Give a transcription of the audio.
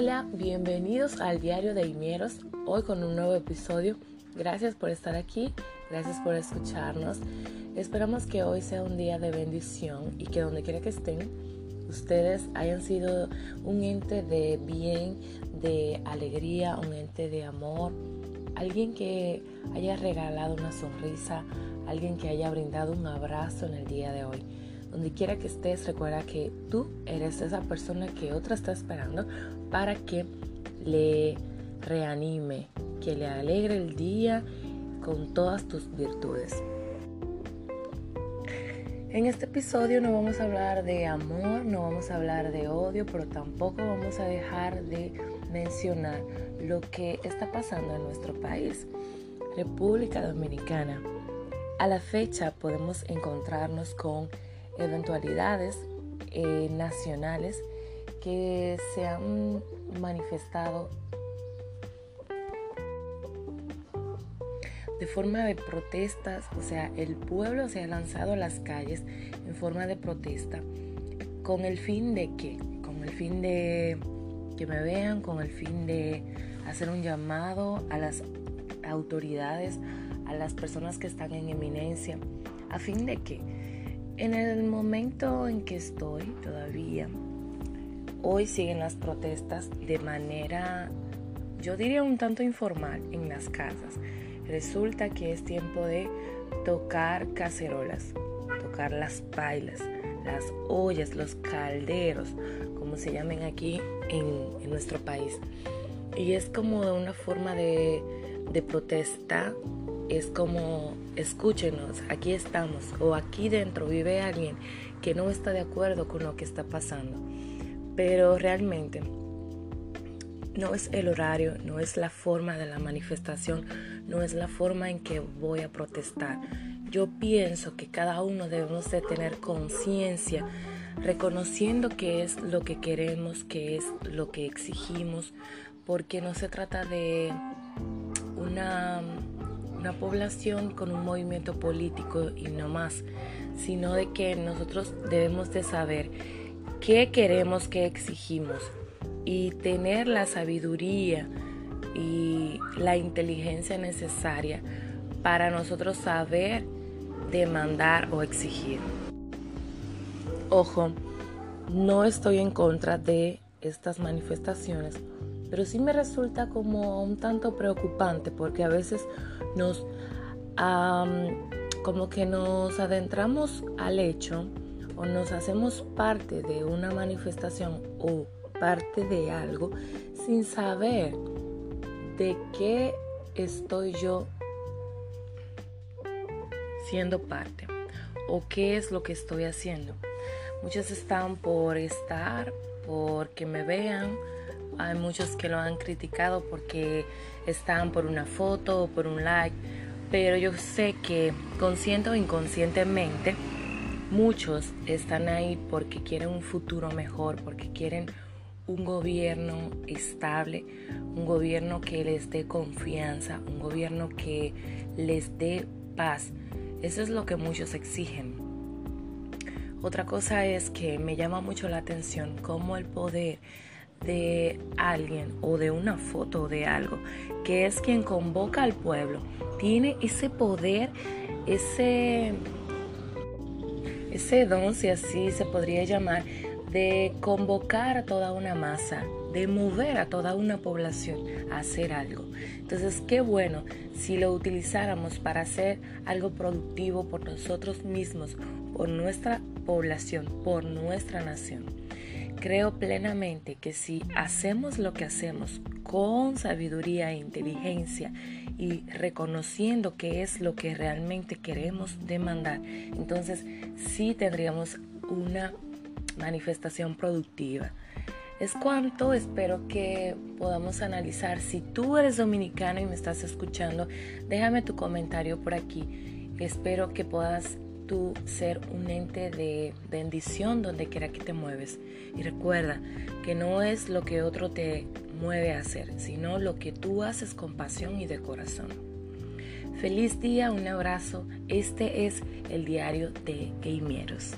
Hola, bienvenidos al diario de Imieros, hoy con un nuevo episodio. Gracias por estar aquí, gracias por escucharnos. Esperamos que hoy sea un día de bendición y que donde quiera que estén, ustedes hayan sido un ente de bien, de alegría, un ente de amor, alguien que haya regalado una sonrisa, alguien que haya brindado un abrazo en el día de hoy. Donde quiera que estés, recuerda que tú eres esa persona que otra está esperando para que le reanime, que le alegre el día con todas tus virtudes. En este episodio no vamos a hablar de amor, no vamos a hablar de odio, pero tampoco vamos a dejar de mencionar lo que está pasando en nuestro país, República Dominicana. A la fecha podemos encontrarnos con eventualidades eh, nacionales que se han manifestado de forma de protestas, o sea, el pueblo se ha lanzado a las calles en forma de protesta con el fin de qué? Con el fin de que me vean, con el fin de hacer un llamado a las autoridades, a las personas que están en eminencia, a fin de que en el momento en que estoy todavía, hoy siguen las protestas de manera, yo diría un tanto informal en las casas. Resulta que es tiempo de tocar cacerolas, tocar las pailas, las ollas, los calderos, como se llamen aquí en, en nuestro país. Y es como una forma de, de protesta es como escúchenos, aquí estamos o aquí dentro vive alguien que no está de acuerdo con lo que está pasando. Pero realmente no es el horario, no es la forma de la manifestación, no es la forma en que voy a protestar. Yo pienso que cada uno debemos de tener conciencia, reconociendo qué es lo que queremos, qué es lo que exigimos, porque no se trata de una una población con un movimiento político y no más, sino de que nosotros debemos de saber qué queremos, qué exigimos y tener la sabiduría y la inteligencia necesaria para nosotros saber demandar o exigir. Ojo, no estoy en contra de estas manifestaciones, pero sí me resulta como un tanto preocupante porque a veces nos como que nos adentramos al hecho o nos hacemos parte de una manifestación o parte de algo sin saber de qué estoy yo siendo parte o qué es lo que estoy haciendo. Muchos están por estar, porque me vean, hay muchos que lo han criticado porque están por una foto o por un like, pero yo sé que consciente o inconscientemente muchos están ahí porque quieren un futuro mejor, porque quieren un gobierno estable, un gobierno que les dé confianza, un gobierno que les dé paz. Eso es lo que muchos exigen. Otra cosa es que me llama mucho la atención cómo el poder de alguien o de una foto de algo, que es quien convoca al pueblo, tiene ese poder, ese, ese don, si así se podría llamar, de convocar a toda una masa, de mover a toda una población a hacer algo. Entonces, qué bueno si lo utilizáramos para hacer algo productivo por nosotros mismos, por nuestra población, por nuestra nación. Creo plenamente que si hacemos lo que hacemos con sabiduría e inteligencia y reconociendo qué es lo que realmente queremos demandar, entonces sí tendríamos una manifestación productiva. Es cuanto espero que podamos analizar. Si tú eres dominicano y me estás escuchando, déjame tu comentario por aquí. Espero que puedas tú ser un ente de bendición donde quiera que te mueves. Y recuerda que no es lo que otro te mueve a hacer, sino lo que tú haces con pasión y de corazón. Feliz día, un abrazo. Este es el diario de Gamieros.